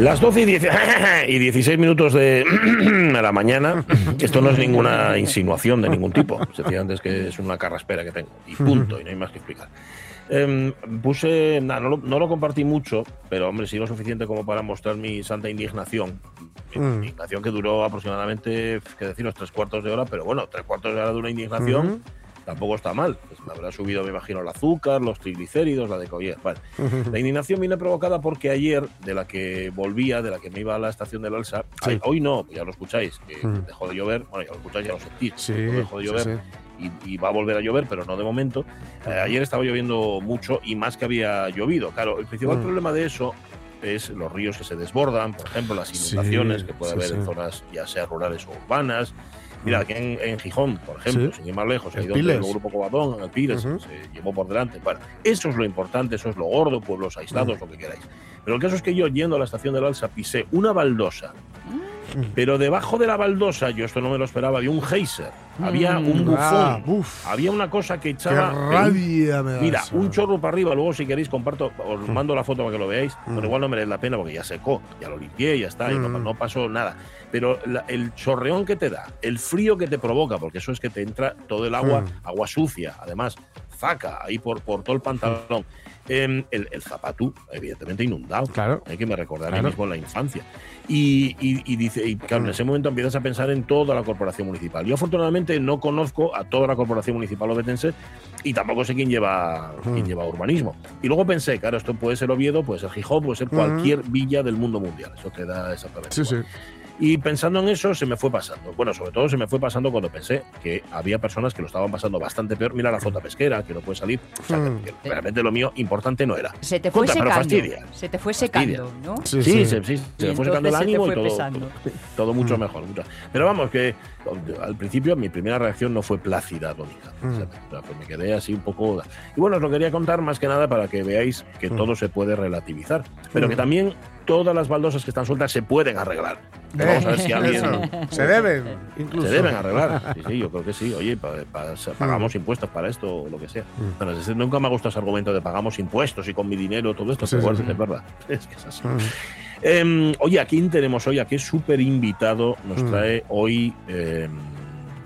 Las 12 y, 10 y 16 minutos de la mañana. Esto no es ninguna insinuación de ningún tipo. Sencillamente es que es una carraspera que tengo. Y punto. Y no hay más que explicar. Em, puse, nah, no, lo, no lo compartí mucho, pero hombre, sí lo suficiente como para mostrar mi santa indignación. Mi Mm. Indignación que duró aproximadamente, que deciros, tres cuartos de hora, pero bueno, tres cuartos de hora de una indignación tampoco está mal. Pues habrá subido, me imagino, el azúcar, los triglicéridos, la de Vale. La indignación viene provocada porque ayer, de la que volvía, de la que me iba a la estación del Alsa, Sí. ay, hoy no, ya lo escucháis, que Mm. dejó de llover, bueno, ya lo escucháis, ya lo sentís, Sí, dejó de llover sí. Y, y va a volver a llover, pero no de momento. Eh, ayer estaba lloviendo mucho y más que había llovido. Claro, el principal Mm. problema de eso es los ríos que se desbordan, por ejemplo, las Sí, inundaciones que puede sí, haber en sí. zonas ya sea rurales o urbanas. Mira, aquí en, en Gijón, por ejemplo, Sí. sin ir más lejos, ahí donde el grupo Covadón, en el Pires, se llevó por delante. Bueno, eso es lo importante, eso es lo gordo, pueblos aislados, lo que queráis. Pero el caso es que yo, yendo a la estación del Alsa, pisé una baldosa. Mm. Pero debajo de la baldosa, yo esto no me lo esperaba, había un geyser, había un bufón, Ah, había una cosa que qué echaba. un- rabia me da Mira, eso. un chorro para arriba, luego si queréis comparto, os Mm. mando la foto para que lo veáis, Mm. pero igual no merece la pena porque ya secó, ya lo limpié, ya está, y no, Mm. no pasó nada. Pero la- el chorreón que te da, el frío que te provoca, porque eso es que te entra todo el agua, Mm. agua sucia, además, zaca ahí por, por todo el pantalón. Em, el, el zapato, evidentemente inundado, Claro. hay que me recordar Claro. mismo en la infancia. Y, y- y dice, y claro, en Mm. ese momento empiezas a pensar en toda la corporación municipal. Yo afortunadamente no conozco a toda la corporación municipal obetense y tampoco sé quién lleva, quién Mm. lleva urbanismo. Y luego pensé, claro, esto puede ser Oviedo, puede ser Gijón, puede ser Mm. cualquier villa del mundo mundial. Eso te da exactamente. Sí, sí. Y pensando en eso, se me fue pasando. Bueno, sobre todo se me fue pasando cuando pensé que había personas que lo estaban pasando bastante peor. Mira la foto pesquera, que no puede salir. O sea, Mm. que realmente lo mío importante no era. Se te fue secando. fastidia. Se te fue Fastidia. secando, ¿no? Sí, Sí, sí. se, sí, se me fue sacando el ánimo y todo, todo mucho Mm. mejor. mucho- Pero vamos, que al principio mi primera reacción no fue plácida. Mm. O sea, pues me quedé así un poco. Y bueno, os lo quería contar más que nada para que veáis que Mm. todo se puede relativizar, pero Mm. que también todas las baldosas que están sueltas se pueden arreglar. Eh, Vamos a ver si alguien. Se deben, incluso. Se deben arreglar. Sí, sí, yo creo que sí. Oye, pa- pa- pagamos impuestos para esto o lo que sea. Mm. Bueno, decir, nunca me ha gustado ese argumento de pagamos impuestos y con mi dinero todo esto, Sí, pero bueno, es verdad. Es que es así. Mm. Em, oye, ¿a quién tenemos hoy? ¿A qué súper invitado nos Mm. trae hoy em,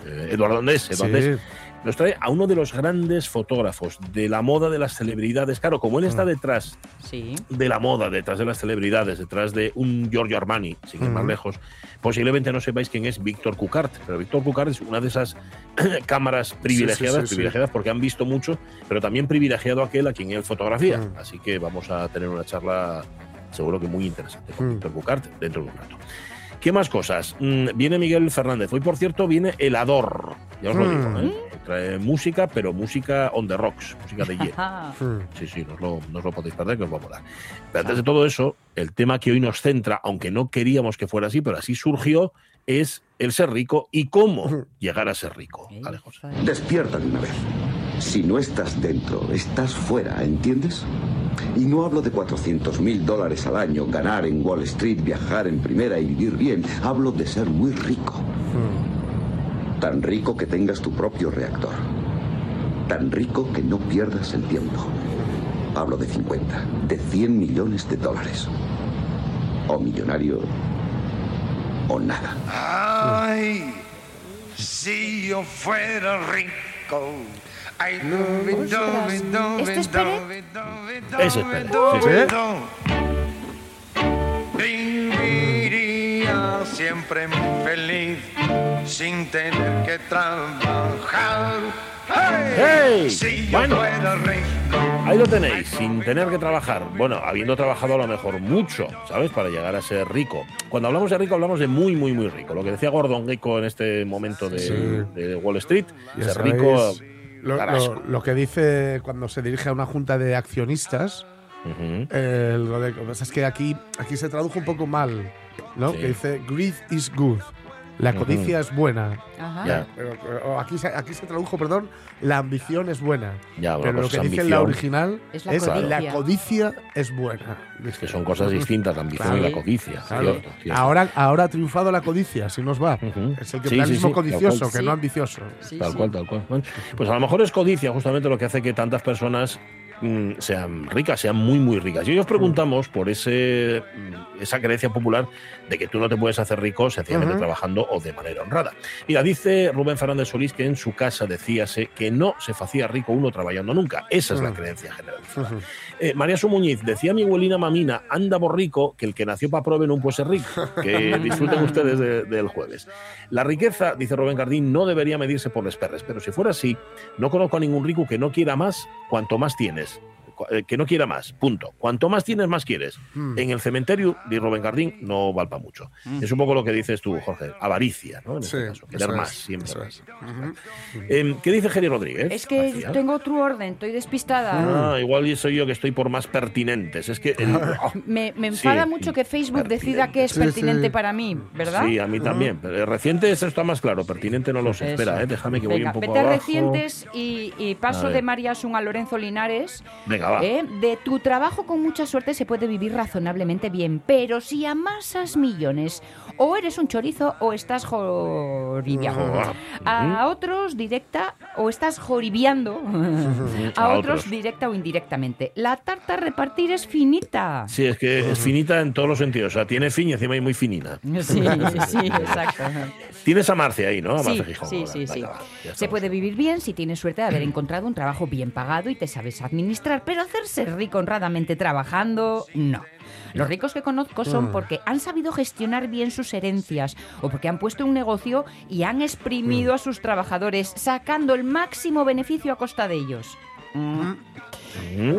eh, Eduardo Andés? Eduardo Andés Sí. Nos trae a uno de los grandes fotógrafos de la moda de las celebridades. Claro, como él está Mm. detrás Sí. de la moda, detrás de las celebridades, detrás de un Giorgio Armani, sin ir más Mm. lejos, posiblemente no sepáis quién es Víctor Cucart, pero Víctor Cucart es una de esas cámaras privilegiadas, sí, sí. privilegiadas porque han visto mucho, pero también privilegiado aquel a quien él fotografía. Mm. Así que vamos a tener una charla seguro que muy interesante con Mm. Víctor Cucart dentro de un rato. ¿Qué más cosas? Mm, viene Miguel Fernández. Hoy, por cierto, viene El Ador. Ya os lo Mm. digo, ¿eh? Trae música, pero música on the rocks, música de hielo. Mm. Sí, sí, no os, lo, no os lo podéis perder, que os va a molar. Pero antes de todo eso, el tema que hoy nos centra, aunque no queríamos que fuera así, pero así surgió, es el ser rico y cómo llegar a ser rico. Vale, José. Despierta de una vez. Si no estás dentro, estás fuera, ¿entiendes? Y no hablo de 400 mil dólares al año, ganar en Wall Street, viajar en primera y vivir bien. Hablo de ser muy rico. Tan rico que tengas tu propio reactor. Tan rico que no pierdas el tiempo. Hablo de 50, de 100 millones de dólares. O millonario o nada. Ay, si yo fuera rico. ¿Este es Pérez? Ese es Pérez, sí. Viviría siempre feliz sin tener que trabajar. Bueno. rico. Ahí lo tenéis, sin tener que trabajar. Bueno, habiendo trabajado a lo mejor mucho, ¿sabes? Para llegar a ser rico. Cuando hablamos de rico, hablamos de muy, muy, muy rico. Lo que decía Gordon Gekko en este momento de, Sí. de Wall Street, Ya ser sabéis rico. Lo, carasco. lo- lo que dice cuando se dirige a una junta de accionistas, eh, lo, de- que pasa es que aquí, aquí se tradujo un poco mal, ¿no? Sí. Que dice greed is good. La codicia es buena. Ajá. Aquí, se, aquí se tradujo, perdón, la ambición es buena. Bueno, Pero lo pues que dice en la original Es es, la la, codicia. es buena. Es que son cosas distintas, la ambición Claro. y la codicia. Claro. cierto, cierto. Ahora, ahora ha triunfado la codicia, si nos va. Es el Sí, capitalismo sí, sí, codicioso, cual. que Sí. no ambicioso. Sí, tal sí. cual, tal cual. Bueno, pues a lo mejor es codicia justamente lo que hace que tantas personas mm, sean ricas, sean muy, muy ricas. Y hoy os preguntamos por ese, mm, esa creencia popular de que tú no te puedes hacer rico sencillamente Ujú. trabajando o de manera honrada. Mira, dice Rubén Fernández Solís que en su casa decíase que no se hacía rico uno trabajando nunca. Esa es la creencia generalizada. Ujú. Eh, María Su Muñiz, decía mi abuelina mamina, anda borrico, que el que nació para prove no puede ser rico. Que disfruten ustedes de- del jueves. La riqueza, dice Rubén Gardín, no debería medirse por los perres, pero si fuera así, no conozco a ningún rico que no quiera más cuanto más tienes. Eh, Que no quiera más, punto. Cuanto más tienes, más quieres. Mm. En el cementerio, dice Rubén Gardín, no valpa mucho. Es un poco lo que dices tú, Jorge. Avaricia, ¿no? En este Sí, caso. Querer más, es, siempre. más. es. Eh, ¿Qué dice Geri Rodríguez? Es que García? tengo otro orden, estoy despistada. Ah, igual soy yo que estoy por más pertinentes. Es que. el- Me, me enfada Sí, mucho que Facebook decida que es Sí, pertinente sí. para mí, ¿verdad? Sí, a mí también. Pero reciente eso está más claro. Pertinente no lo sé. Eso. Espera, eh, déjame que voy Venga, un poco vete a abajo. recientes y, paso de María Asun a Lorenzo Linares. Venga, va. ¿eh? De tu trabajo con mucha suerte se puede vivir razonablemente bien, pero si amasas millones, o eres un chorizo o estás joribiando. A otros directa o estás joribiando. a otros. directa o indirectamente. La tarta a repartir es finita. Sí, es que es finita en todos los sentidos. O sea, tiene fin y encima es muy finina. Sí, sí, exacto. Tienes a Marce ahí, ¿no? A Sí, Marce Gijón. sí, ahora. sí, sí. Ya Se puede vivir bien si tienes suerte de haber encontrado un trabajo bien pagado y te sabes administrar, pero hacerse rico honradamente trabajando, no. Los ricos que conozco son porque han sabido gestionar bien sus herencias o porque han puesto un negocio y han exprimido a sus trabajadores, sacando el máximo beneficio a costa de ellos. Mm. Mm,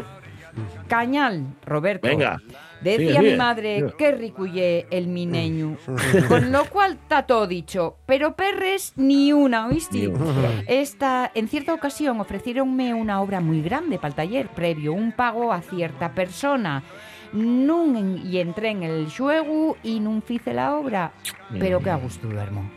Cañal, Roberto. Venga. Decía mi madre que ricuye el mineño. Con lo cual está todo dicho. Pero perres ni una, ¿oíste? Esta, en cierta ocasión ofrecieronme una obra muy grande para el taller, previo un pago a cierta persona. Nun y entré en el juego y nun fice la obra. Pero que a gusto duermo.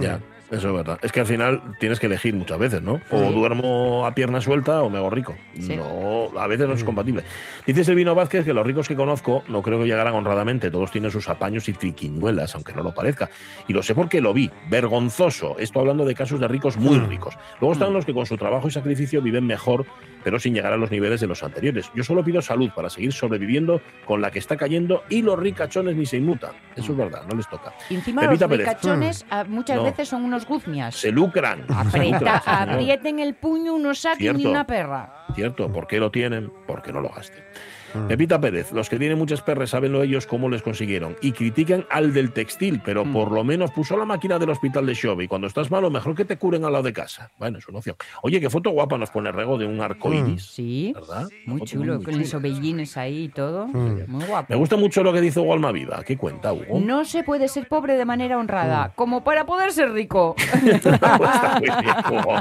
Ya, eso es verdad. Es que al final tienes que elegir muchas veces, ¿no? O Sí. duermo a pierna suelta o me hago rico. Sí. No, a veces no es compatible. Dice Silvino Vázquez que los ricos que conozco no creo que llegaran honradamente. Todos tienen sus apaños y triquiñuelas, aunque no lo parezca. Y lo sé porque lo vi. Vergonzoso. Esto hablando de casos de ricos muy ricos. Luego están los que con su trabajo y sacrificio viven mejor, pero sin llegar a los niveles de los anteriores. Yo solo pido salud para seguir sobreviviendo con la que está cayendo y los ricachones ni se inmutan. Eso es verdad, no les toca. Y encima Pepita los Pérez. ricachones ah, muchas No. veces son unos guzmias. Se lucran. Se Aprieta, lucran, señor. aprieten el puño, no saquen Cierto. una perra. Cierto, ¿por qué lo tienen? Porque no lo gasten. Pepita Pérez, los que tienen muchas perres sabenlo ellos cómo les consiguieron y critican al del textil, pero por lo menos puso la máquina del hospital de Xove y cuando estás malo mejor que te curen al lado de casa. Bueno, es una opción. Oye, qué foto guapa nos pone Rego de un arco iris. Sí, ¿Verdad? muy chulo, muy con los ovellines ahí y todo. Muy guapo. Me gusta mucho lo que dice Hugo Almaviva. ¿Qué cuenta, Hugo? No se puede ser pobre de manera honrada, como para poder ser rico. Está muy bien, Hugo.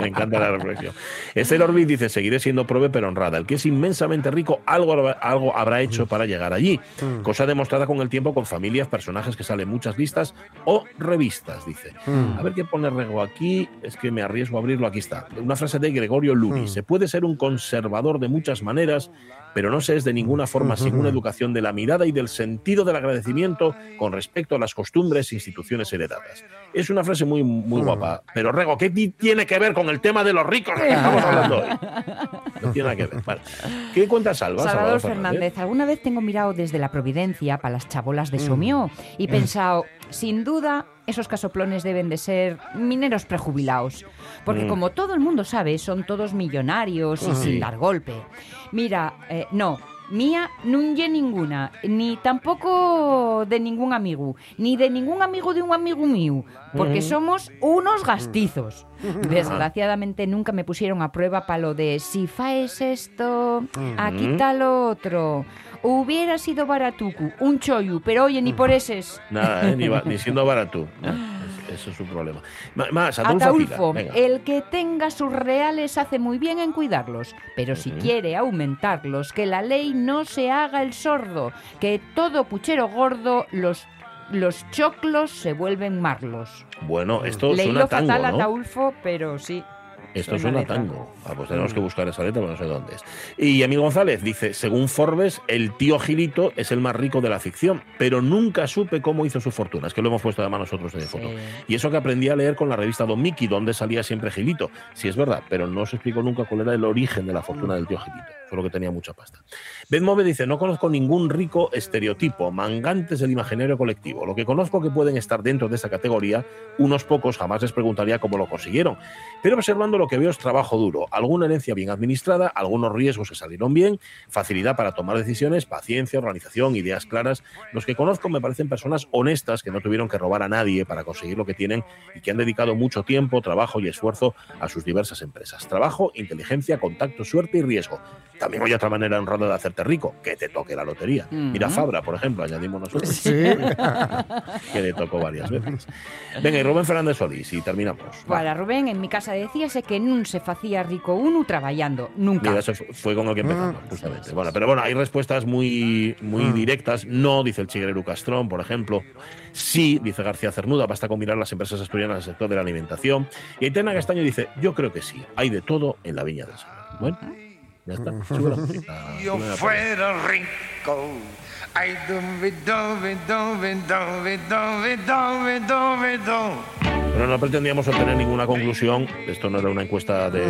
Me encanta la reflexión. Esther Orbiz dice, seguiré siendo prove pero honrada. El que es inmensamente rico, algo, algo habrá hecho para llegar allí. Cosa demostrada con el tiempo con familias, personajes que salen en muchas listas o revistas, dice. A ver qué pone Rego aquí. Es que me arriesgo a abrirlo. Aquí está. Una frase de Gregorio Luri. Se puede ser un conservador de muchas maneras, pero no se es de ninguna forma sin una educación de la mirada y del sentido del agradecimiento con respecto a las costumbres e instituciones heredadas. Es una frase muy, muy guapa. Pero Rego, ¿qué ti- tiene que ver con el tema de los ricos que estamos hablando hoy? No tiene nada que ver. Vale. ¿Qué cuenta Salva? Salvador Fernández, alguna vez tengo mirado desde la Providencia para las chabolas de Somió y pensado, sin duda, esos casoplones deben de ser mineros prejubilados. Porque Mm. como todo el mundo sabe, son todos millonarios y sin dar golpe. Mira, eh, no, mía non lle ninguna, ni tampouco de ningún amigo, ni de ningún amigo de un amigo mío, porque somos unos gastizos. Mm. Desgraciadamente nunca me pusieron a prueba para lo de si faes esto, aquí mm. tal otro, Hubiera sido baratucu, un chollo, pero oye, ni por eses. Nada, ¿eh? ni, va- ni siendo. Es- Eso es un problema. Ma- Más, Ataulfo el que tenga sus reales hace muy bien en cuidarlos, pero si quiere aumentarlos, que la ley no se haga el sordo, que todo puchero gordo, los, los choclos se vuelven marlos. Bueno, esto Leí suena tango, fatal a ¿no? Ataulfo, pero sí. Esto suena tango. Ah, pues tenemos que buscar esa letra, pero no sé dónde es. Y Amigo González dice, según Forbes, el tío Gilito es el más rico de la ficción, pero nunca supe cómo hizo su fortuna. Es que lo hemos puesto además nosotros en foto. Y eso que aprendí a leer con la revista Don Mickey, donde salía siempre Gilito. Sí es verdad, pero no se explicó nunca cuál era el origen de la fortuna del tío Gilito. Solo que tenía mucha pasta. Ben Move dice, no conozco ningún rico estereotipo, mangantes del imaginario colectivo. Lo que conozco que pueden estar dentro de esa categoría, unos pocos jamás les preguntaría cómo lo consiguieron. Pero observando lo que veo es trabajo duro, alguna herencia bien administrada, algunos riesgos que salieron bien, facilidad para tomar decisiones, paciencia, organización, ideas claras. Los que conozco me parecen personas honestas que no tuvieron que robar a nadie para conseguir lo que tienen y que han dedicado mucho tiempo, trabajo y esfuerzo a sus diversas empresas. Trabajo, inteligencia, contacto, suerte y riesgo. También hay otra manera honrada de hacerte rico, que te toque la lotería. Mira Fabra, por ejemplo, añadimos nosotros, Sí. que le tocó varias veces. Venga, y Rubén Fernández Solís, y terminamos. Va. Para Rubén, en mi casa decíase que nun se facía rico uno trabajando, nunca. Mira, eso fu- fue con el que empezamos, justamente. Bueno, pero bueno, hay respuestas muy, muy Mm. directas. No, dice el chiguerero Castrón, por ejemplo. Sí, dice García Cernuda, basta con mirar las empresas asturianas del sector de la alimentación. Y Aitana Castaño dice, yo creo que sí, hay de todo en la viña del Señor. Bueno, ya está. Música, yo fuera rico. Ay, dove, dove, dove, dove, dove, dove, dove, dove. Pero no pretendíamos obtener ninguna conclusión. Esto no era una encuesta de,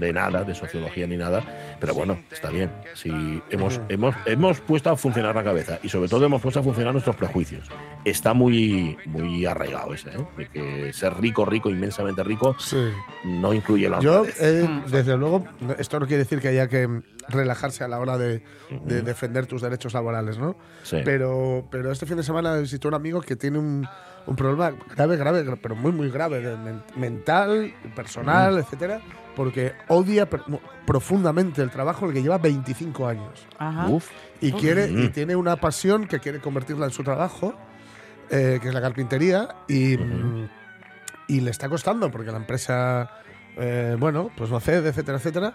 de nada, de sociología ni nada. Pero bueno, está bien. Si hemos, hemos, hemos puesto a funcionar la cabeza y sobre todo hemos puesto a funcionar nuestros prejuicios. Está muy, muy arraigado ese, ¿eh? De que ser rico, rico, inmensamente rico, Sí. no incluye la Yo, eh, desde luego, esto no quiere decir que haya que relajarse a la hora de, de defender tus derechos laborales, ¿no? Sí. Pero, pero este fin de semana visité a un amigo que tiene un, un problema grave, grave, pero muy, muy grave, de men- mental, personal, etcétera, porque odia per- mu- profundamente el trabajo en el que lleva 25 años. Ajá. Uf, Y, quiere, y tiene una pasión que quiere convertirla en su trabajo, eh, que es la carpintería, y, mm, y le está costando porque la empresa, eh, bueno, pues no cede, etcétera, etcétera.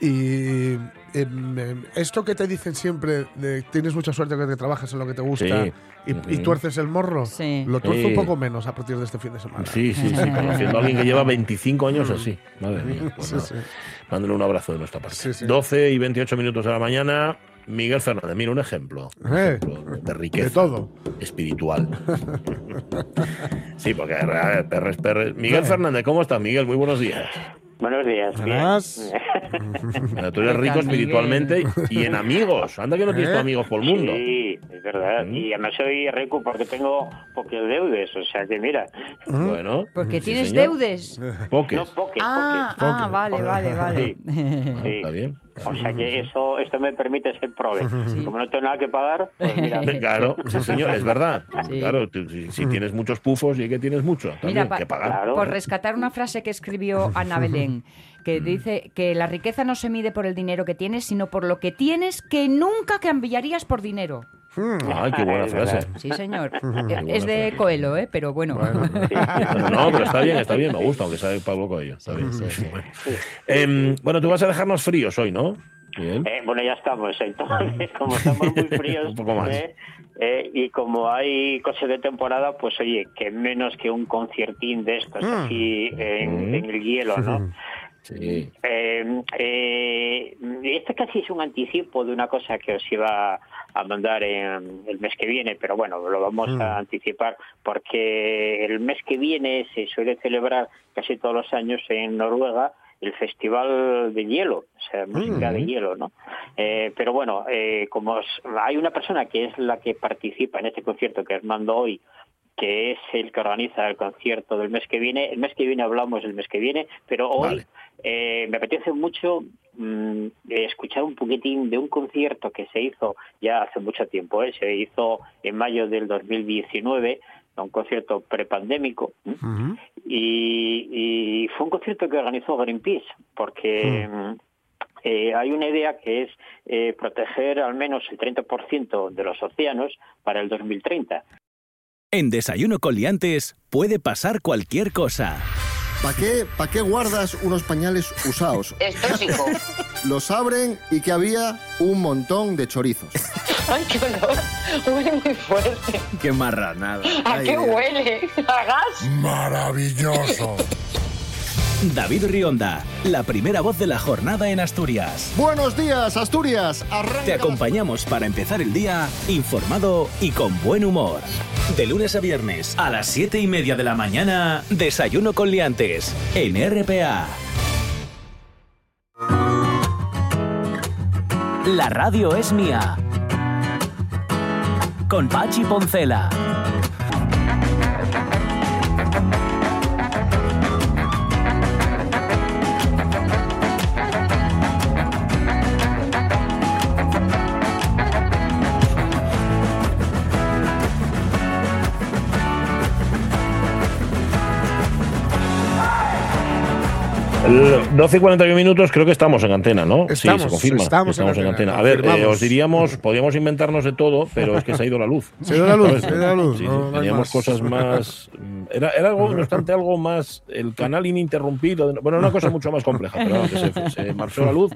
Y em, em, esto que te dicen siempre de tienes mucha suerte que te trabajas en lo que te gusta Sí. y, tuerces el morro, Sí. lo tuerzo Sí. un poco menos a partir de este fin de semana. sí, sí, sí. Conociendo a alguien que lleva 25 años así. Madre mía. Pues Sí, nada. sí. Mándale un abrazo de nuestra parte. Sí, sí. 12 y 28 minutos de la mañana. Miguel Fernández, mira un ejemplo, un Eh, ejemplo de riqueza de todo. espiritual. sí, porque a ver, perres, perres. Miguel Fernández, ¿cómo estás, Miguel? Muy buenos días. Buenos días. Mira, Tú eres rico espiritualmente y en amigos. Anda que no tienes ¿Eh? amigos por el mundo. Sí, es verdad. Mm. Y además soy rico porque tengo pocos deudes. O sea que mira, Bueno. Porque sí, tienes señor. deudes. Poques. no poques, Ah, poques. ah, vale, vale, vale. Ah, Sí. Está bien. O sea que eso, esto me permite ser prove. Como no tengo nada que pagar, pues mira. Claro, sí, señor, es verdad. Sí. Claro, tú- si, si tienes muchos pufos y que tienes mucho, también Mira, que pagar. Claro. Por rescatar una frase que escribió Ana Belén, que dice que la riqueza no se mide por el dinero que tienes, sino por lo que tienes que nunca cambiaría por dinero. Ay, qué buena frase. Sí, señor. es de Coelho, ¿eh? Pero bueno. Bueno, no, pero está bien, está bien, me gusta, aunque sea de Pablo Coelho. Está bien, está bien. Bueno. Em, bueno, tú vas a dejarnos fríos hoy, ¿no? Bien. Eh, bueno, ya estamos. Entonces, como estamos muy fríos Un poco más. eh, eh, y como hay cosas de temporada, pues oye, que menos que un conciertín de estos así en, Mm. en el hielo, ¿no? Sí. Eh, eh, este casi es un anticipo de una cosa que os iba a mandar en el mes que viene, pero bueno, lo vamos a anticipar porque el mes que viene se suele celebrar casi todos los años en Noruega el Festival de Hielo, o sea, música de hielo, ¿no? Eh, pero bueno, eh, como os- hay una persona que es la que participa en este concierto que os mando hoy, que es el que organiza el concierto del mes que viene. El mes que viene hablamos del mes que viene, pero hoy Vale. eh, me apetece mucho mm, escuchar un poquitín de un concierto que se hizo ya hace mucho tiempo, ¿eh? se hizo en mayo del 2019, un concierto prepandémico, ¿eh? y, y fue un concierto que organizó Greenpeace, porque mm, eh, hay una idea que es eh, proteger al menos el 30% de los océanos para el 2030. En Desayuno con Liantes puede pasar cualquier cosa. ¿Para qué, pa qué guardas unos pañales usados? Es tóxico. Los abren y que había un montón de chorizos. Ay, qué olor. Huele muy fuerte. Qué marranada. ¿A qué huele? ¿A gas? Maravilloso. David Rionda, la primera voz de la jornada en Asturias. Buenos días, Asturias. Arranca Te acompañamos para empezar el día informado y con buen humor. De lunes a viernes a las 7 y media de la mañana, Desayuno con Liantes en RPA. La radio es mía. Con Pachi Poncela. 12 y 41 minutos, creo que estamos en antena, ¿no? Estamos, sí, se confirma. estamos en en antena, antena. A ver, eh, os diríamos, podríamos inventarnos de todo, pero es que se ha ido la luz. Se ha ido la luz, se ha ido la luz, Sí, no- sí, no hay teníamos más. cosas más. mm, Era, era algo, no obstante, algo más. El canal ininterrumpido. Bueno, una cosa mucho más compleja, pero que se, se marchó la luz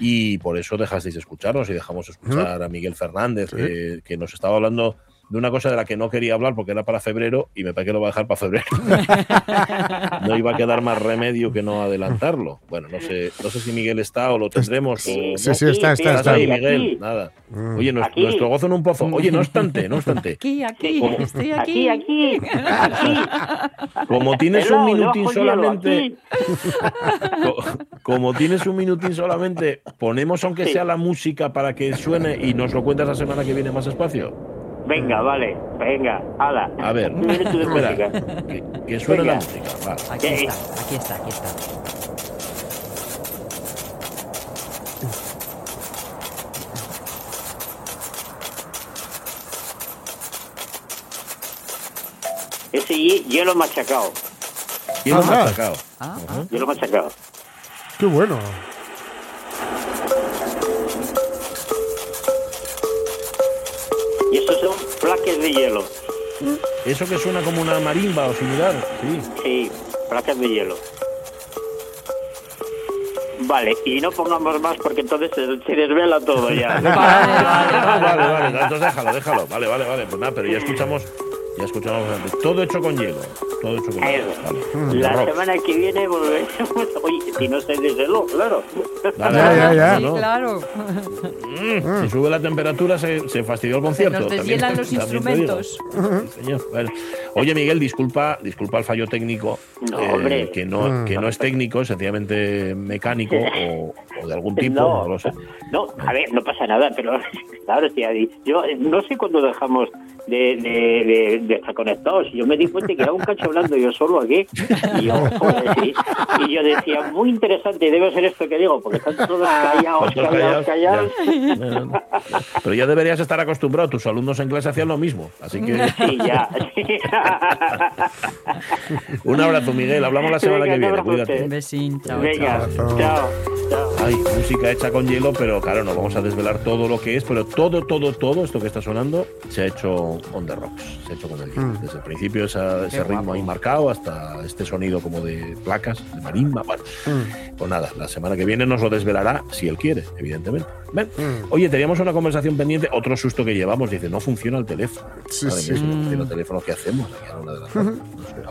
y por eso dejasteis de escucharnos y dejamos escuchar a Miguel Fernández, que, que nos estaba hablando de una cosa de la que no quería hablar porque era para febrero y me parece que lo va a dejar para febrero. no iba a quedar más remedio que no adelantarlo. Bueno, no sé, no sé si Miguel está o lo tendremos. o no. Sí, sí, está, está, ¿Estás está. ahí, Miguel? Nada. Oye, nues- Aquí. nuestro gozo en un pozo. Oye, no obstante, no obstante. Aquí, aquí, estoy Aquí, aquí. aquí, aquí. Como tienes un minutín solamente, como tienes un minutín solamente, ponemos aunque Sí. sea la música para que suene y nos lo cuentas la semana que viene más espacio. Venga, vale, venga, hala. A ver, espera, que, que suene la música. va. Aquí ¿Qué? está, aquí está, aquí está. Ese hi- hielo machacado. Y lo Ajá. hemos sacado. Ah, Hielo machacado. Qué bueno. De hielo. Eso que suena como una marimba o similar. Sí. Sí, placas de hielo. Vale, y no pongamos más porque entonces se, desvela todo ya. Ah, vale, vale, entonces déjalo, déjalo. Vale, vale, vale. Pues nada, pero ya escuchamos, ya escuchamos antes. Todo hecho con hielo. Todo hecho con hielo. Vale. La Rock. semana que viene volveremos. Oye, si no se desveló, claro. Ya, ya, ya. Sí, ¿no? claro. Mm, Si sube la temperatura se, se fastidió el concierto. nos también- deshielan los instrumentos. Sí, señor. Bueno. Oye, Miguel, disculpa, disculpa el fallo técnico, No, eh, hombre. que, no, que no es técnico, es sencillamente mecánico o, o de algún tipo, no, No, lo sé. no, a ver, no pasa nada, pero claro, tía, yo eh, no sé cuándo dejamos de, de, de- de estar conectados. Yo me di cuenta que era un cacho hablando yo solo aquí. Y yo, joder, sí. Y yo decía, muy interesante, debe ser esto que digo, porque están todos callados, Todos callados, callados, callados. ya. Bueno, Pero ya deberías estar acostumbrado, tus alumnos en clase hacían lo mismo. Así que Sí, ya. un abrazo, Miguel. Hablamos la semana Venga, que viene. Cuídate. Un besín, chao, Venga, chao. chao. chao. Hay música hecha con hielo, pero claro, no vamos a desvelar todo lo que es, pero todo, todo, todo esto que está sonando se ha hecho on the rocks, se ha hecho con el hielo. Desde el principio esa- ese ritmo ahí marcado hasta este sonido como de placas, de marimba. Bueno, pues nada, la semana que viene nos lo desvelará si él quiere, evidentemente. Ven. Oye, teníamos una conversación pendiente, otro susto que llevamos, dice, no funciona el teléfono. Sí, sí. mía, si no funciona el teléfono, ¿qué hacemos? Aquí una de la tarde.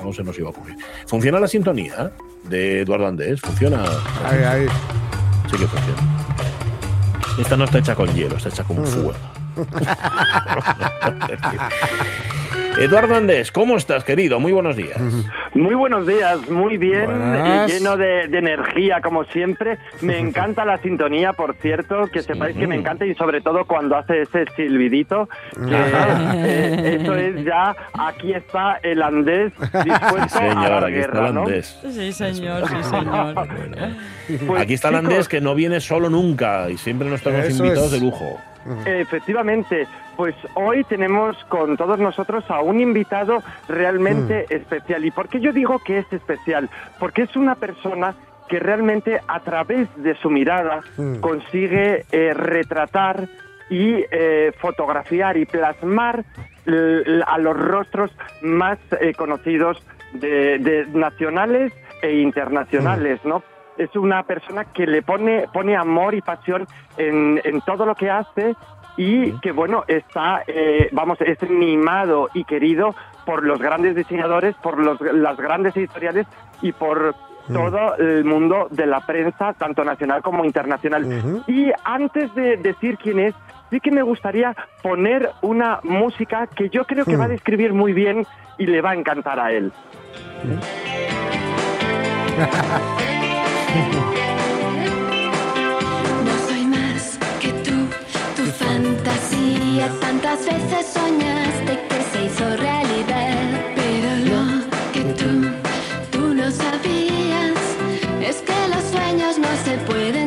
No se nos iba a ocurrir. ¿Funciona la sintonía de Eduardo Andés? ¿Funciona? Ahí, ahí. Sí que funciona. Esta no está hecha con hielo, está hecha con fuego. Eduardo Andés, ¿cómo estás, querido? Muy buenos días. Muy buenos días, muy bien, Buenas. eh, lleno de, de energía como siempre. Me encanta la sintonía, por cierto, que sepáis que me encanta y sobre todo cuando hace ese silbidito, que eh, eso es ya, aquí está el andés dispuesto a Señor, la aquí está guerra, el ¿no? andés. Sí, señor, sí, señor. Pues, Aquí está el Andés que no viene solo nunca y siempre nos tenemos invitados es. de lujo. Efectivamente, pues hoy tenemos con todos nosotros a un invitado realmente especial. ¿Y por qué yo digo que es especial? Porque es una persona que realmente a través de su mirada Mm. consigue eh, retratar y eh, fotografiar y plasmar a los rostros más eh, conocidos de, de nacionales e internacionales, ¿no? Es una persona que le pone, pone amor y pasión en, en todo lo que hace y que, bueno, está, eh, vamos, es mimado y querido por los grandes diseñadores, por los, las grandes editoriales y por todo el mundo de la prensa, tanto nacional como internacional. Y antes de decir quién es, sí que me gustaría poner una música que yo creo que va a describir muy bien y le va a encantar a él. No soy más que tú, tu fantasía. Tantas veces soñaste que se hizo realidad. Pero lo que tú, tú no sabías es que los sueños no se pueden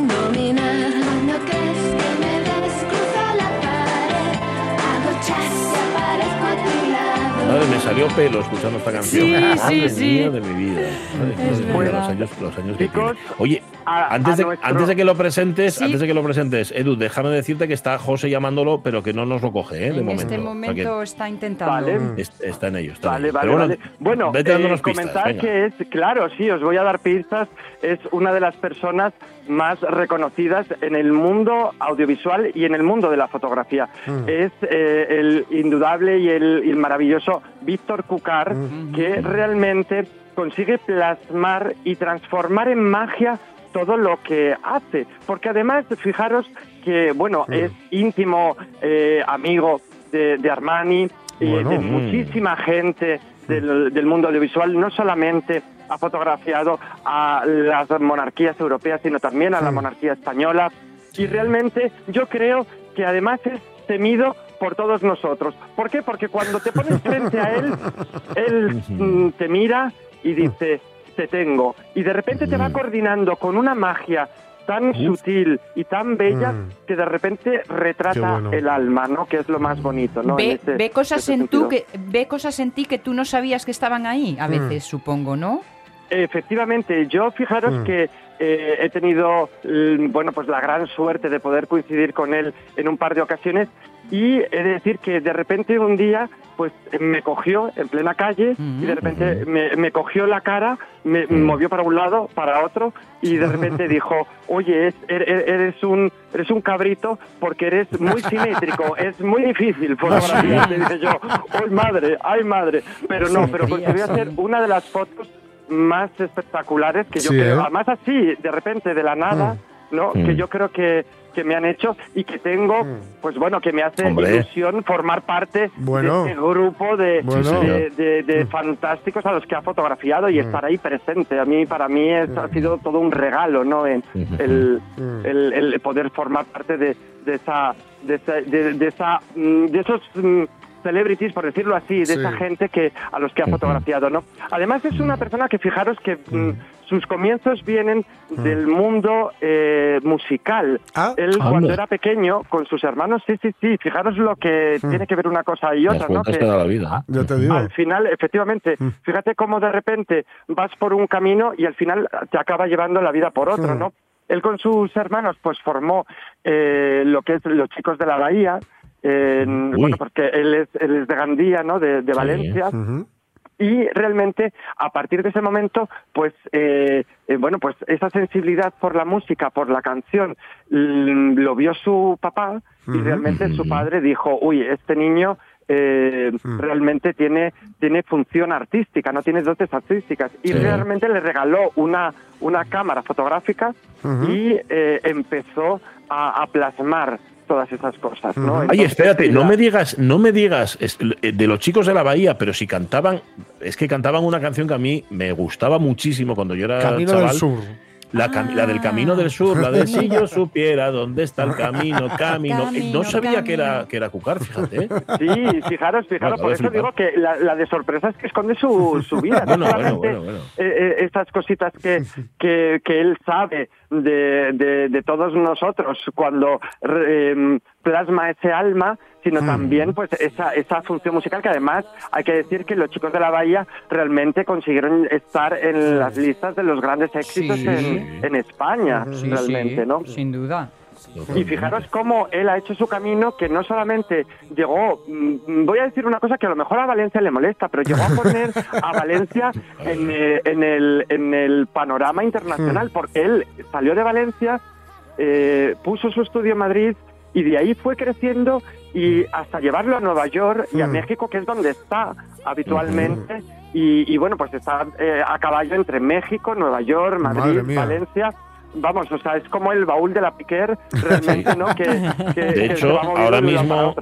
Madre, me salió pelo escuchando esta canción. Sí, Madre sí, sí. mía de mi vida. Madre mía los años, los años que tiene. Oye, a- antes, a de, nuestro- antes de que lo presentes, Sí. antes de que lo presentes, Edu, déjame decirte que está José llamándolo, pero que no nos lo coge, ¿eh? De En momento. este O sea que momento está intentando. Vale. es- está en ello. Está en Vale, ello. vale, bueno, vale. Bueno, vete eh, pistas. comentar venga. que es, claro, sí, os voy a dar pistas, es una de las personas más reconocidas en el mundo audiovisual y en el mundo de la fotografía. Es eh, el indudable y el, y el maravilloso Víctor Cucar, que realmente consigue plasmar y transformar en magia todo lo que hace. Porque además, fijaros que, bueno, es íntimo eh, amigo de, de Armani, y Bueno. de Mm. muchísima gente del, del mundo audiovisual, no solamente ha fotografiado a las monarquías europeas, sino también a la monarquía española. Y realmente yo creo que además es temido por todos nosotros. ¿Por qué? Porque cuando te pones frente a él, él mm, te mira y dice, te tengo. Y de repente te va coordinando con una magia tan sutil y tan bella Mm. que de repente retrata bueno. el alma, ¿no? Que es lo más bonito, ¿no? Ve, En ese- ve cosas ese en tú que ve cosas en ti que tú no sabías que estaban ahí a veces supongo no Efectivamente, yo fijaros Mm. que eh, he tenido, mm, bueno, pues la gran suerte de poder coincidir con él en un par de ocasiones y he de decir que de repente un día, pues me cogió en plena calle y de repente me, me cogió la cara, me movió para un lado, para otro y de repente dijo, oye, es- er- er- eres un eres un cabrito porque eres muy simétrico, es muy difícil fotografiar. Le dije yo, ¡ay madre, ay madre! Pero no, pero conseguí hacer una de las fotos más espectaculares que yo Sí, creo, ¿eh? además así, de repente, de la nada, ¿no? Mm. Que yo creo que, que me han hecho y que tengo, pues bueno, que me hace Hombre. ilusión formar parte Bueno. de este grupo de, Bueno. de, de- de fantásticos a los que ha fotografiado y estar ahí presente. A mí, para mí, es, ha sido todo un regalo, ¿no? En- el, el, el poder formar parte de, de esa, de esa, de, de esa, mm, de esos mm, celebrities, por decirlo así, de Sí. esa gente que a los que ha fotografiado, ¿no? Además es una persona que fijaros que mm, sus comienzos vienen del mundo eh, musical. Ah. Él Anda. cuando era pequeño con sus hermanos, sí, sí, sí. Fijaros lo que tiene que ver una cosa y otra, ¿no? Que- la vida. Ya te digo. al final, efectivamente, fíjate cómo de repente vas por un camino y al final te acaba llevando la vida por otro. ¿no? Él con sus hermanos pues formó eh, lo que es los chicos de la bahía, bueno, porque él es, él es de Gandía, ¿no? De, de Sí. Valencia. Ujú. Y realmente, a partir de ese momento, pues, eh, eh, bueno, pues esa sensibilidad por la música, por la canción, mm, lo vio su papá y realmente su padre dijo, uy, este niño eh, realmente tiene, tiene función artística, no tiene dotes artísticas. Y Sí. realmente le regaló una, una cámara fotográfica Ujú. y eh, empezó a, a plasmar todas esas cosas, ¿no? Ay, espérate, no me digas, no me digas eh, de los chicos de la bahía, pero si cantaban, es que cantaban una canción que a mí me gustaba muchísimo cuando yo era Camino chaval. del Sur. La, cam- la del camino del sur, la de si yo supiera dónde está el camino, camino. Eh, No sabía que era, que era Cucar, fíjate. ¿eh? Sí, fijaros, fijaros, por eso digo que la, la de sorpresas que esconde su, su vida. no Bueno, bueno, bueno, bueno. eh, eh, estas cositas que, que, que él sabe de, de, de todos nosotros cuando em, plasma ese alma, sino también pues esa, esa función musical que además hay que decir que los chicos de la Bahía realmente consiguieron estar en las listas de los grandes éxitos Sí. en, en España, Sí, realmente, sí, ¿no? Sin duda. Y fijaros cómo él ha hecho su camino, que no solamente llegó, mm, voy a decir una cosa que a lo mejor a Valencia le molesta, pero llegó a poner a Valencia en, eh, en el, en el panorama internacional, porque él salió de Valencia, eh, puso su estudio en Madrid y de ahí fue creciendo y hasta llevarlo a Nueva York y a Mm. México, que es donde está habitualmente. Y, y bueno, pues está eh, a caballo entre México, Nueva York, Madrid. Valencia. Vamos, o sea, es como el baúl de la Piquer, realmente, ¿no? Que, que- De hecho, ahora mismo,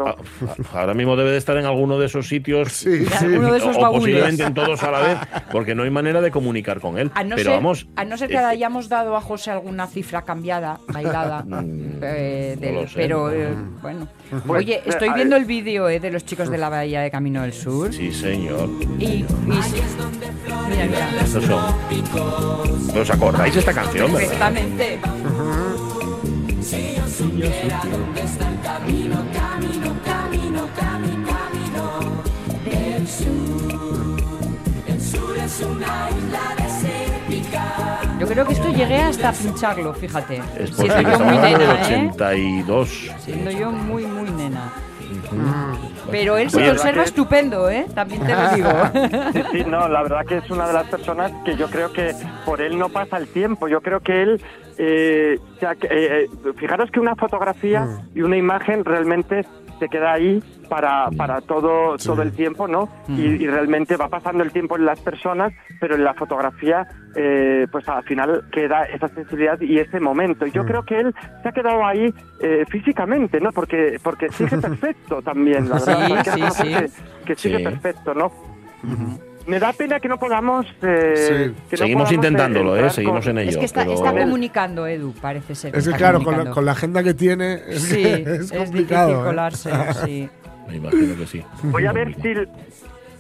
ahora mismo debe de estar en alguno de esos sitios. Sí, sí. Alguno de esos o baúles. posiblemente en todos a la vez, porque no hay manera de comunicar con él. A no, Pero ser, vamos, a no ser que eh, hayamos dado a José alguna cifra cambiada, bailada. eh, del- no lo sé. pero eh, bueno. Pues, Oye, eh, estoy viendo el vídeo eh, de los chicos de la bahía de Camino del Sur. Sí, señor. Y, y- mira, mira. Estos son. ¿Os acordáis de esta canción, verdad? Yo creo que esto llegué hasta pincharlo, fíjate. Es Siendo posible, yo muy estamos hablando del nena, ¿eh? 82. Siendo yo muy, muy nena. Pero él se Oye, conserva que- estupendo, ¿eh? También te lo digo. Sí, sí, no, la verdad que es una de las personas que yo creo que por él no pasa el tiempo. Yo creo que él, eh, o sea, que, eh, fijaros que una fotografía y una imagen realmente se queda ahí para, para todo, todo el tiempo, ¿no? Y, y realmente va pasando el tiempo en las personas, pero en la fotografía, eh, pues al final queda esa sensibilidad y ese momento. Y yo creo que él se ha quedado ahí eh, físicamente, ¿no? Porque, porque sigue perfecto también, la verdad. Sí, sí. Que, que sigue perfecto, ¿no? Me da pena que no podamos. eh, que no Seguimos podamos, intentándolo, ¿eh? Seguimos con- en ello. Es que está, pero- está comunicando, Edu, parece ser. que Es que claro, con la, con la agenda que tiene, es, Sí, que es, es difícil complicado. ¿eh? colarse, sí. Me imagino que sí. Voy a ver si.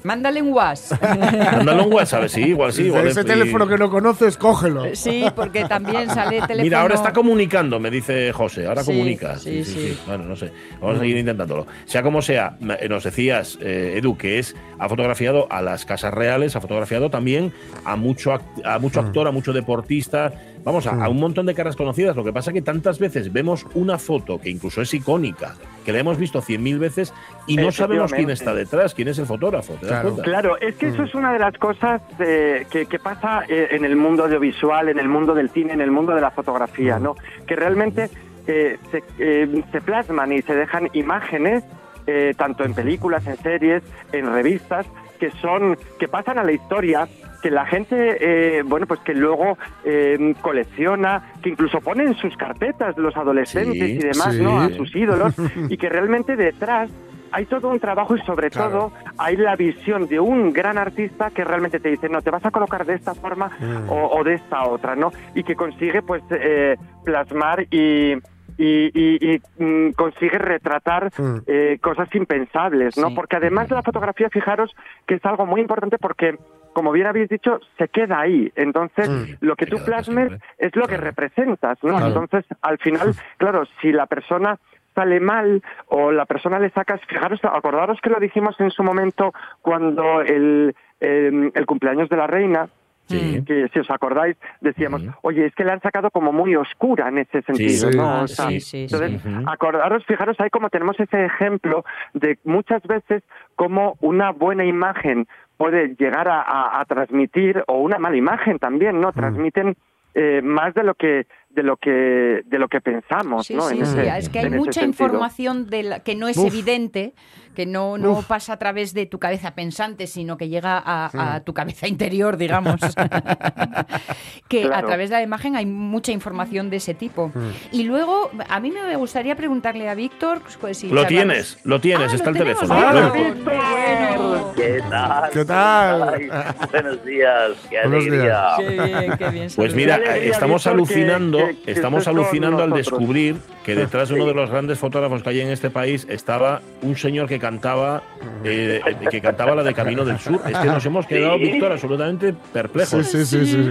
Mándale un WhatsApp. Mándalo un WhatsApp, sí, igual sí. Igual ese es- teléfono que no conoces, cógelo. Sí, porque también sale teléfono. Mira, ahora está comunicando, me dice José. Ahora Sí, comunica. sí, sí. Bueno, no sé. Vamos a seguir intentándolo. Sea como sea, nos decías, eh, Edu, que es ha fotografiado a las casas reales, ha fotografiado también a mucho, act- a mucho Mm. actor, a mucho deportista. Vamos, a, a un montón de caras conocidas. Lo que pasa que tantas veces vemos una foto que incluso es icónica, que la hemos visto cien mil veces y no sabemos quién está detrás, quién es el fotógrafo. ¿Te das Claro. cuenta? Claro, es que eso es una de las cosas eh, que, que pasa eh, en el mundo audiovisual, en el mundo del cine, en el mundo de la fotografía, ¿no? Que realmente eh, se, eh, se plasman y se dejan imágenes, eh, tanto en películas, en series, en revistas, que son que pasan a la historia que la gente eh, bueno pues que luego eh, colecciona que incluso pone en sus carpetas los adolescentes Sí, y demás sí. no a sus ídolos y que realmente detrás hay todo un trabajo y sobre Claro. todo hay la visión de un gran artista que realmente te dice, no, te vas a colocar de esta forma Mm. o, o de esta otra, ¿no? Y que consigue pues eh, plasmar y, y, y- y, mm, consigue retratar Mm. eh, cosas impensables, ¿no? Sí. Porque además de la fotografía, fijaros que es algo muy importante porque, como bien habéis dicho, se queda ahí. Entonces, Mm. lo que tú plasmes siempre. es lo que representas, ¿no? Claro. Entonces, al final, claro, si la persona sale mal o la persona le sacas, fijaros, acordaros que lo dijimos en su momento cuando el, eh, el cumpleaños de la reina, Sí. que si os acordáis, decíamos, oye, es que le han sacado como muy oscura en ese sentido, sí. ¿no? O sea, sí, sí, entonces, acordaros, fijaros ahí como tenemos ese ejemplo de muchas veces cómo una buena imagen puede llegar a, a- a transmitir, o una mala imagen también, ¿no? Transmiten eh, más de lo que de lo que de lo que pensamos, Sí, ¿no? sí, En sí, ese- es que hay mucha información de la- que no es Uf. evidente, que no, no Uf. pasa a través de tu cabeza pensante, sino que llega a, a Mm. tu cabeza interior, digamos. que a través de la imagen hay mucha información de ese tipo. Y luego, a mí me gustaría preguntarle a Víctor... pues, si Lo tienes, lo tienes, Ah, está lo el teléfono. Víctor. Claro. ¿Qué tal? ¿Qué tal? Buenos días, qué Buenos alegría. días. Qué bien, qué bien Pues mira, Qué alegría, estamos Víctor, alucinando, que- que- estamos alucinando al descubrir que detrás de uno Sí. de los grandes fotógrafos que hay en este país estaba un señor que cantaba, eh, que cantaba la de Camino del Sur. Es que nos hemos quedado, Sí. Víctor, absolutamente perplejos. Sí, sí, sí, sí.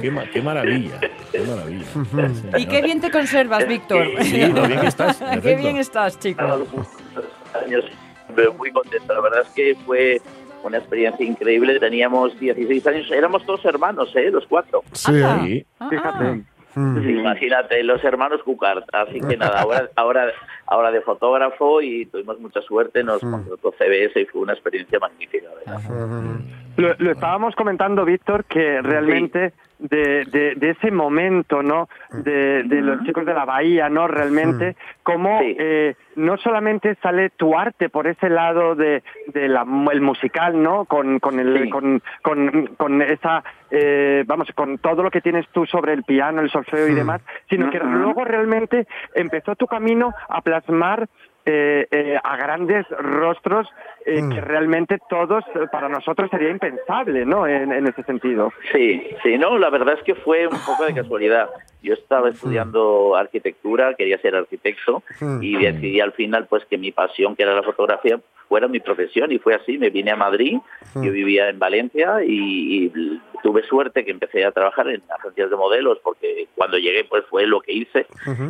Qué, qué maravilla, qué maravilla. Y qué bien te conservas, Víctor. Sí, lo bien que estás, en qué bien estás, chico. años, pero muy contento. La verdad es que fue una experiencia increíble. Teníamos 16 años, éramos todos hermanos, ¿eh? Los cuatro. Sí, ¿eh? Fíjate. Sí, Imagínate, los hermanos Cucart. Así que nada, ahora, ahora, ahora de fotógrafo y tuvimos mucha suerte, nos contrató CBS y fue una experiencia magnífica. ¿verdad? Lo, lo estábamos comentando, Víctor, que realmente de, de, de ese momento, ¿no? De, de los chicos de la Bahía, ¿no? Realmente, cómo eh, no solamente sale tu arte por ese lado de, de la, el musical, ¿no? Con, con, el, con, con, con esa, eh, vamos, con todo lo que tienes tú sobre el piano, el solfeo y demás, sino que luego realmente empezó tu camino a plasmar eh, eh, a grandes rostros eh, que realmente todos, eh, para nosotros sería impensable, ¿no? En, en ese sentido. Sí, sí, no, la verdad es que fue un poco de casualidad. Yo estaba estudiando arquitectura, quería ser arquitecto y decidí al final pues que mi pasión, que era la fotografía, fuera mi profesión y fue así. Me vine a Madrid, yo vivía en Valencia y, y tuve suerte que empecé a trabajar en agencias de modelos porque cuando llegué pues fue lo que hice.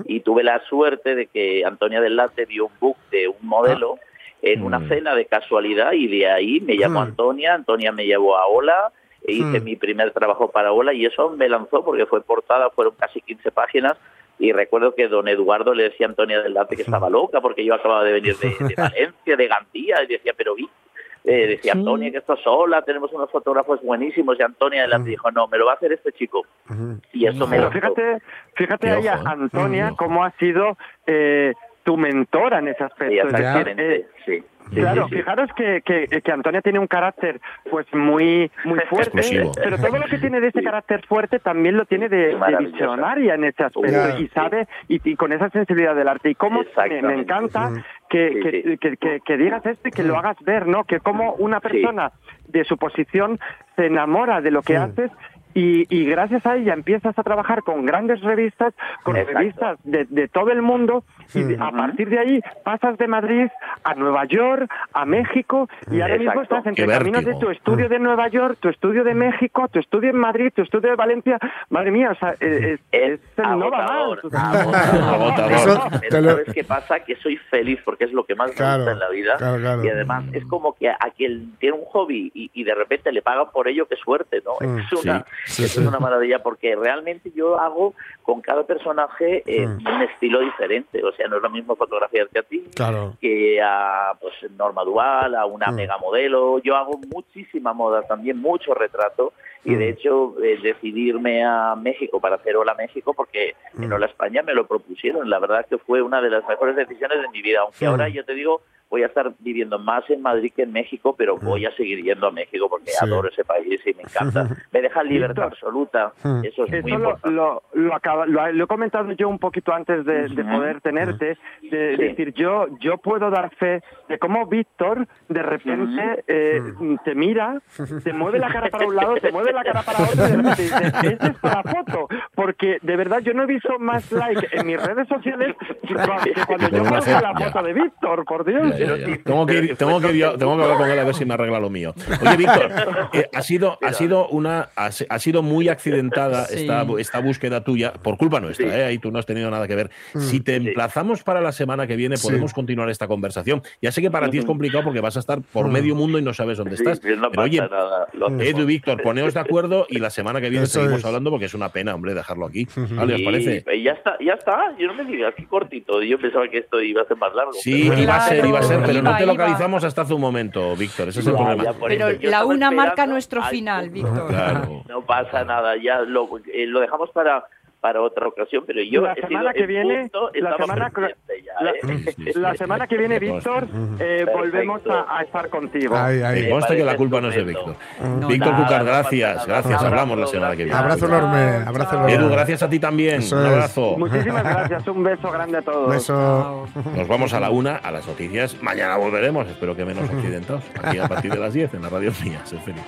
Y tuve la suerte de que Antonia del Late vio un book de un modelo en una cena de casualidad y de ahí me llamó Antonia, Antonia me llevó a Ola e hice Mm. mi primer trabajo para Ola y eso me lanzó porque fue portada, fueron casi 15 páginas y recuerdo que don Eduardo le decía a Antonia del Late que estaba loca porque yo acababa de venir de, de Valencia, de Gandía y decía, pero vi, eh, decía Antonia que esto sola, tenemos unos fotógrafos buenísimos y Antonia del Late dijo, no, me lo va a hacer este chico. Y eso me Pero lanzó. fíjate, fíjate ahí, ojo, ¿eh? Antonia, cómo ha sido eh, tu mentora en ese aspecto. Exactamente, eh, sí. Sí, claro, sí, sí. fijaros que, que, que Antonia tiene un carácter pues muy muy fuerte, pero todo lo que tiene de ese carácter fuerte también lo tiene de, de visionaria en ese aspecto y sabe y, y con esa sensibilidad del arte. Y cómo me, encanta que, que, que- que- que digas esto y que lo hagas ver, ¿no? Que como una persona de su posición se enamora de lo que haces y, y gracias a ella empiezas a trabajar con grandes revistas, con Exacto. revistas de, de todo el mundo y a partir de ahí pasas de Madrid a Nueva York, a México y ahora mismo estás entre caminos de tu estudio de Nueva York, tu estudio de México, tu estudio en Madrid, tu estudio de Valencia. Madre mía, o sea, es, es, el no va agotador, mal. Agotador. Pero lo- ¿sabes qué pasa? Que soy feliz porque es lo que más Claro, me gusta en la vida. claro, claro. Y además es como que a quien tiene un hobby y, y de repente le pagan por ello, qué suerte, ¿no? Mm, es, una, sí, es sí. una maravilla porque realmente yo hago con cada personaje eh, Mm. un estilo diferente. O sea, no es lo mismo fotografiarte a ti Claro. que a pues Norma Dual, a una Mm. mega modelo. Yo hago muchísima moda también, mucho retrato. Y de Mm. hecho eh, decidí irme a México para hacer Hola México porque en Mm. Hola España me lo propusieron. La verdad que fue una de las mejores decisiones de mi vida. Aunque ahora yo te digo, voy a estar viviendo más en Madrid que en México, pero voy a seguir yendo a México porque Mm. Sí. adoro ese país y me encanta. Me deja libertad absoluta. Mm. Eso es muy Eso lo, lo, lo, acaba- lo, lo he comentado yo un poquito antes de, poder tenerte, de Sí. decir, yo yo puedo dar fe de cómo Víctor de repente eh, te mira, te mueve la cara para un lado, te mueve la cara para otro y de repente dice, esta es la foto, porque de verdad yo no he visto más like en mis redes sociales que cua- que cuando yo pongo la foto de Víctor, por Dios. Ya, ya, ya. Tengo que ir, tengo que ir yo- tengo que hablar con él a ver si me arregla lo mío. Oye, Víctor, eh, ha sido, ha sido una, ha, sido muy accidentada Sí. esta, esta búsqueda tuya por culpa nuestra, ¿eh? Ahí tú no has tenido nada que ver. Si te emplazamos para la semana que viene, Sí. podemos continuar esta conversación. Ya sé que para ti es complicado porque vas a estar por medio mundo y no sabes dónde estás. no Pero oye, nada, hacemos. Edu y Víctor, poneos de acuerdo y la semana que viene Eso seguimos es. hablando porque es una pena, hombre, dejarlo aquí. ¿Vale, os parece? y ya está, ya está. Yo no me digas qué cortito. Yo pensaba que esto iba a ser más largo. Sí, pero- iba a ser, iba a ser, pero no te iba. localizamos hasta hace un momento, Víctor. Ese es el Ya, problema. ya, Pero eso la una marca nuestro al final. Víctor. Claro. No pasa nada, ya lo, eh, lo dejamos para para otra ocasión, pero yo la semana que en viene, la semana, la, ¿eh? la semana que viene, Víctor, eh, volvemos a, a estar contigo. Ay, ay. Me consta que la culpa no es de. Víctor. No, Víctor nada, Cucar, gracias, nada. gracias. Hablamos la semana que viene. Abrazo enorme, abrazo enorme. Edu, gracias a ti también. Eso Un es. abrazo. Muchísimas gracias, un beso grande a todos. Beso. Nos vamos a la una, a las noticias. Mañana volveremos, espero que menos accidentados. Aquí a partir de las 10 en la radio mía. Sé feliz.